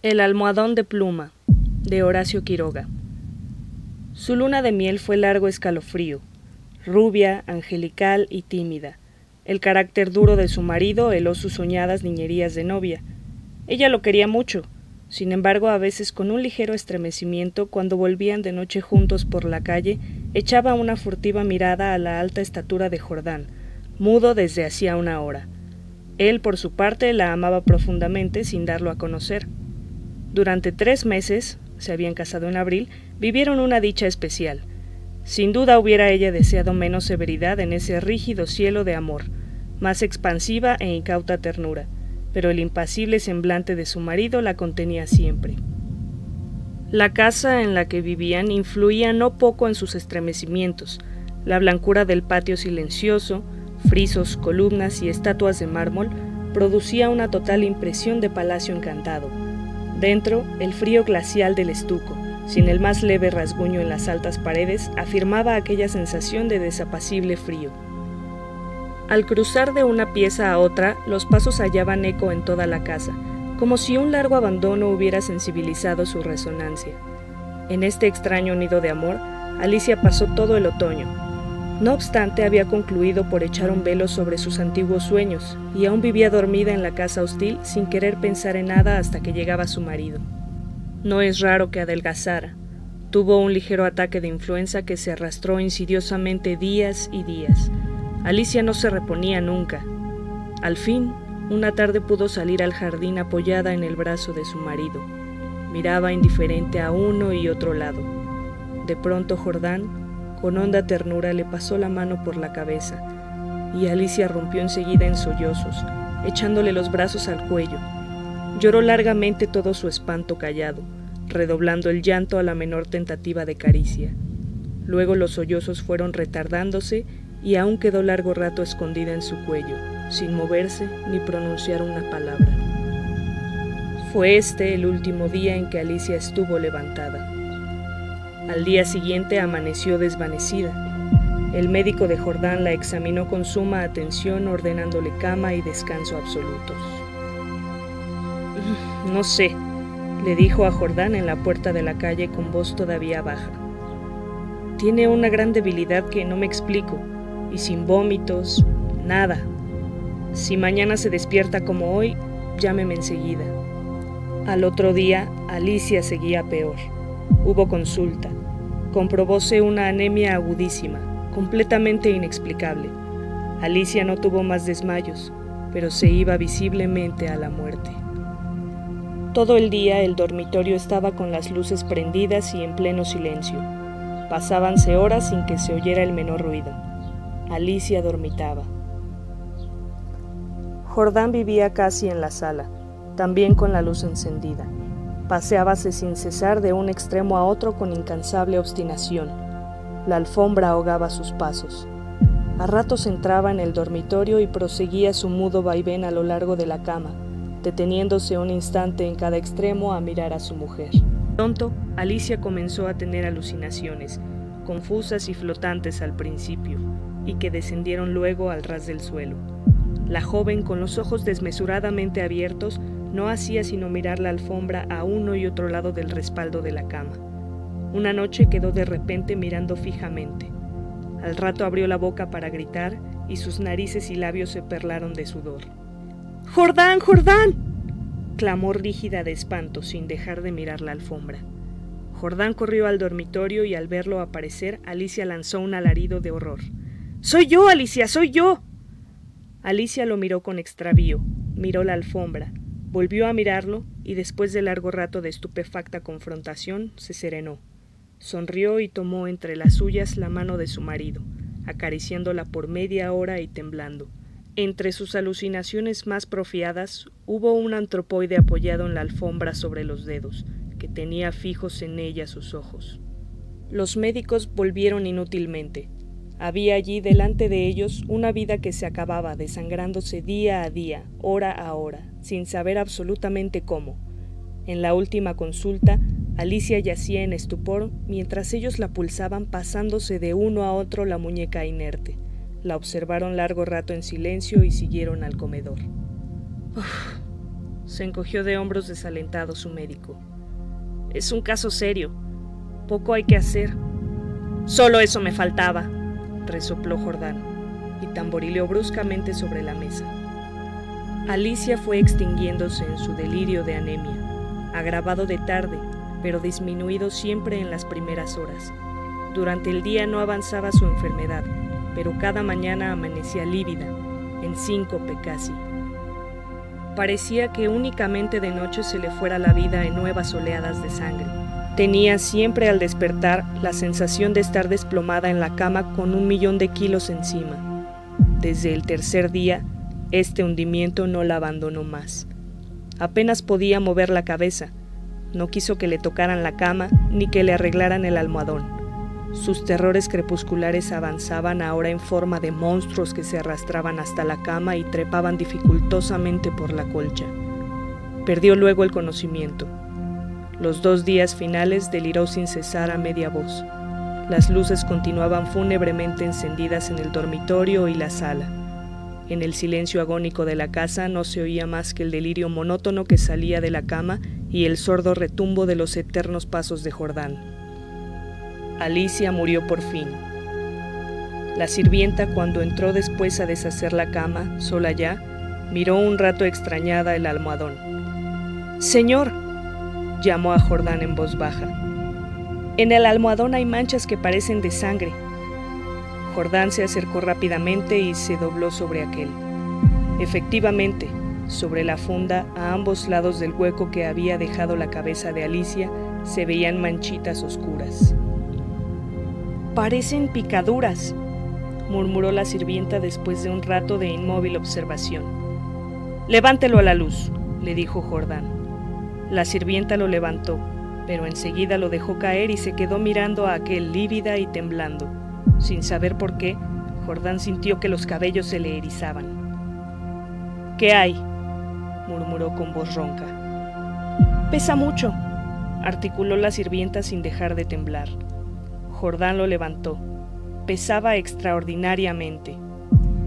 El almohadón de pluma, de Horacio Quiroga. Su luna de miel fue largo escalofrío, rubia, angelical y tímida. El carácter duro de su marido heló sus soñadas niñerías de novia. Ella lo quería mucho, sin embargo, a veces con un ligero estremecimiento, cuando volvían de noche juntos por la calle, echaba una furtiva mirada a la alta estatura de Jordán, mudo desde hacía una hora. Él, por su parte, la amaba profundamente sin darlo a conocer. Durante tres meses, se habían casado en abril, vivieron una dicha especial. Sin duda hubiera ella deseado menos severidad en ese rígido cielo de amor, más expansiva e incauta ternura, pero el impasible semblante de su marido la contenía siempre. La casa en la que vivían influía no poco en sus estremecimientos, la blancura del patio silencioso, frisos, columnas y estatuas de mármol producía una total impresión de palacio encantado. Dentro, el frío glacial del estuco, sin el más leve rasguño en las altas paredes, afirmaba aquella sensación de desapacible frío. Al cruzar de una pieza a otra, los pasos hallaban eco en toda la casa, como si un largo abandono hubiera sensibilizado su resonancia. En este extraño nido de amor, Alicia pasó todo el otoño, no obstante, había concluido por echar un velo sobre sus antiguos sueños, y aún vivía dormida en la casa hostil sin querer pensar en nada hasta que llegaba su marido. No es raro que adelgazara. Tuvo un ligero ataque de influenza que se arrastró insidiosamente días y días. Alicia no se reponía nunca. Al fin, una tarde pudo salir al jardín apoyada en el brazo de su marido. Miraba indiferente a uno y otro lado. De pronto Jordán, con honda ternura le pasó la mano por la cabeza, y Alicia rompió enseguida en sollozos, echándole los brazos al cuello. Lloró largamente todo su espanto callado, redoblando el llanto a la menor tentativa de caricia. Luego los sollozos fueron retardándose y aún quedó largo rato escondida en su cuello, sin moverse ni pronunciar una palabra. Fue este el último día en que Alicia estuvo levantada. Al día siguiente amaneció desvanecida. El médico de Jordán la examinó con suma atención ordenándole cama y descanso absolutos. No sé, le dijo a Jordán en la puerta de la calle con voz todavía baja. Tiene una gran debilidad que no me explico, y sin vómitos, nada. Si mañana se despierta como hoy, llámeme enseguida. Al otro día, Alicia seguía peor. Hubo consulta. Comprobóse una anemia agudísima, completamente inexplicable. Alicia no tuvo más desmayos, pero se iba visiblemente a la muerte. Todo el día el dormitorio estaba con las luces prendidas y en pleno silencio. Pasábanse horas sin que se oyera el menor ruido. Alicia dormitaba. Jordán vivía casi en la sala, también con la luz encendida. Paseábase sin cesar de un extremo a otro con incansable obstinación. La alfombra ahogaba sus pasos. A ratos entraba en el dormitorio y proseguía su mudo vaivén a lo largo de la cama, deteniéndose un instante en cada extremo a mirar a su mujer. Pronto, Alicia comenzó a tener alucinaciones, confusas y flotantes al principio, y que descendieron luego al ras del suelo. La joven, con los ojos desmesuradamente abiertos, no hacía sino mirar la alfombra a uno y otro lado del respaldo de la cama. Una noche quedó de repente mirando fijamente. Al rato abrió la boca para gritar y sus narices y labios se perlaron de sudor. ¡Jordán, Jordán! clamó rígida de espanto sin dejar de mirar la alfombra. Jordán corrió al dormitorio y al verlo aparecer, Alicia lanzó un alarido de horror. ¡Soy yo, Alicia! ¡Soy yo! Alicia lo miró con extravío, miró la alfombra, Volvió a mirarlo y después de largo rato de estupefacta confrontación se serenó. Sonrió y tomó entre las suyas la mano de su marido, acariciándola por media hora y temblando. Entre sus alucinaciones más profiadas hubo un antropoide apoyado en la alfombra sobre los dedos, que tenía fijos en ella sus ojos. Los médicos volvieron inútilmente. Había allí delante de ellos una vida que se acababa desangrándose día a día, hora a hora, sin saber absolutamente cómo. En la última consulta, Alicia yacía en estupor mientras ellos la pulsaban pasándose de uno a otro la muñeca inerte. La observaron largo rato en silencio y siguieron al comedor. se encogió de hombros desalentado su médico. Es un caso serio. Poco hay que hacer. Solo eso me faltaba, resopló Jordán, y tamborileó bruscamente sobre la mesa. Alicia fue extinguiéndose en su delirio de anemia, agravado de tarde, pero disminuido siempre en las primeras horas. Durante el día no avanzaba su enfermedad, pero cada mañana amanecía lívida, en síncope casi. Parecía que únicamente de noche se le fuera la vida en nuevas oleadas de sangre. Tenía siempre al despertar la sensación de estar desplomada en la cama con un millón de kilos encima. Desde el tercer día, este hundimiento no la abandonó más. Apenas podía mover la cabeza. No quiso que le tocaran la cama ni que le arreglaran el almohadón. Sus terrores crepusculares avanzaban ahora en forma de monstruos que se arrastraban hasta la cama y trepaban dificultosamente por la colcha. Perdió luego el conocimiento. Los dos días finales deliró sin cesar a media voz. Las luces continuaban fúnebremente encendidas en el dormitorio y la sala. En el silencio agónico de la casa no se oía más que el delirio monótono que salía de la cama y el sordo retumbo de los eternos pasos de Jordán. Alicia murió por fin. La sirvienta, cuando entró después a deshacer la cama, sola ya, miró un rato extrañada el almohadón. Señor, llamó a Jordán en voz baja. En el almohadón hay manchas que parecen de sangre. Jordán se acercó rápidamente y se dobló sobre aquel. Efectivamente, sobre la funda, a ambos lados del hueco que había dejado la cabeza de Alicia, se veían manchitas oscuras. Parecen picaduras, murmuró la sirvienta después de un rato de inmóvil observación. Levántelo a la luz, le dijo Jordán. La sirvienta lo levantó, pero enseguida lo dejó caer y se quedó mirando a aquel lívida y temblando. Sin saber por qué, Jordán sintió que los cabellos se le erizaban. ¿Qué hay? murmuró con voz ronca. Pesa mucho, articuló la sirvienta sin dejar de temblar. Jordán lo levantó. Pesaba extraordinariamente.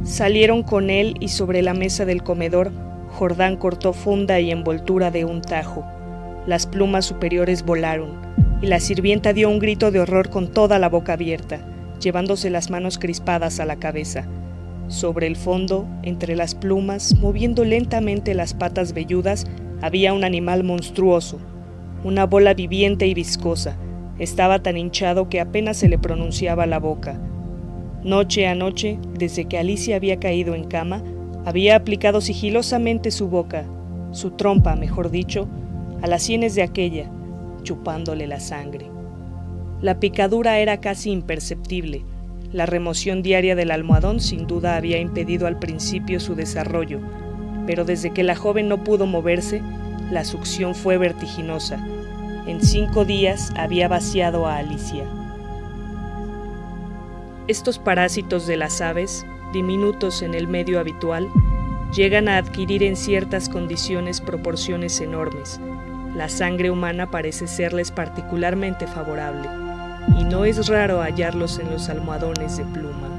Salieron con él y sobre la mesa del comedor, Jordán cortó funda y envoltura de un tajo. Las plumas superiores volaron, y la sirvienta dio un grito de horror con toda la boca abierta, llevándose las manos crispadas a la cabeza. Sobre el fondo, entre las plumas, moviendo lentamente las patas velludas, había un animal monstruoso, una bola viviente y viscosa, estaba tan hinchado que apenas se le pronunciaba la boca. Noche a noche, desde que Alicia había caído en cama, había aplicado sigilosamente su boca, su trompa, mejor dicho, a las sienes de aquella, chupándole la sangre. La picadura era casi imperceptible. La remoción diaria del almohadón sin duda había impedido al principio su desarrollo, pero desde que la joven no pudo moverse, la succión fue vertiginosa en cinco días había vaciado a Alicia. Estos parásitos de las aves, diminutos en el medio habitual, llegan a adquirir en ciertas condiciones proporciones enormes. La sangre humana parece serles particularmente favorable, y no es raro hallarlos en los almohadones de pluma.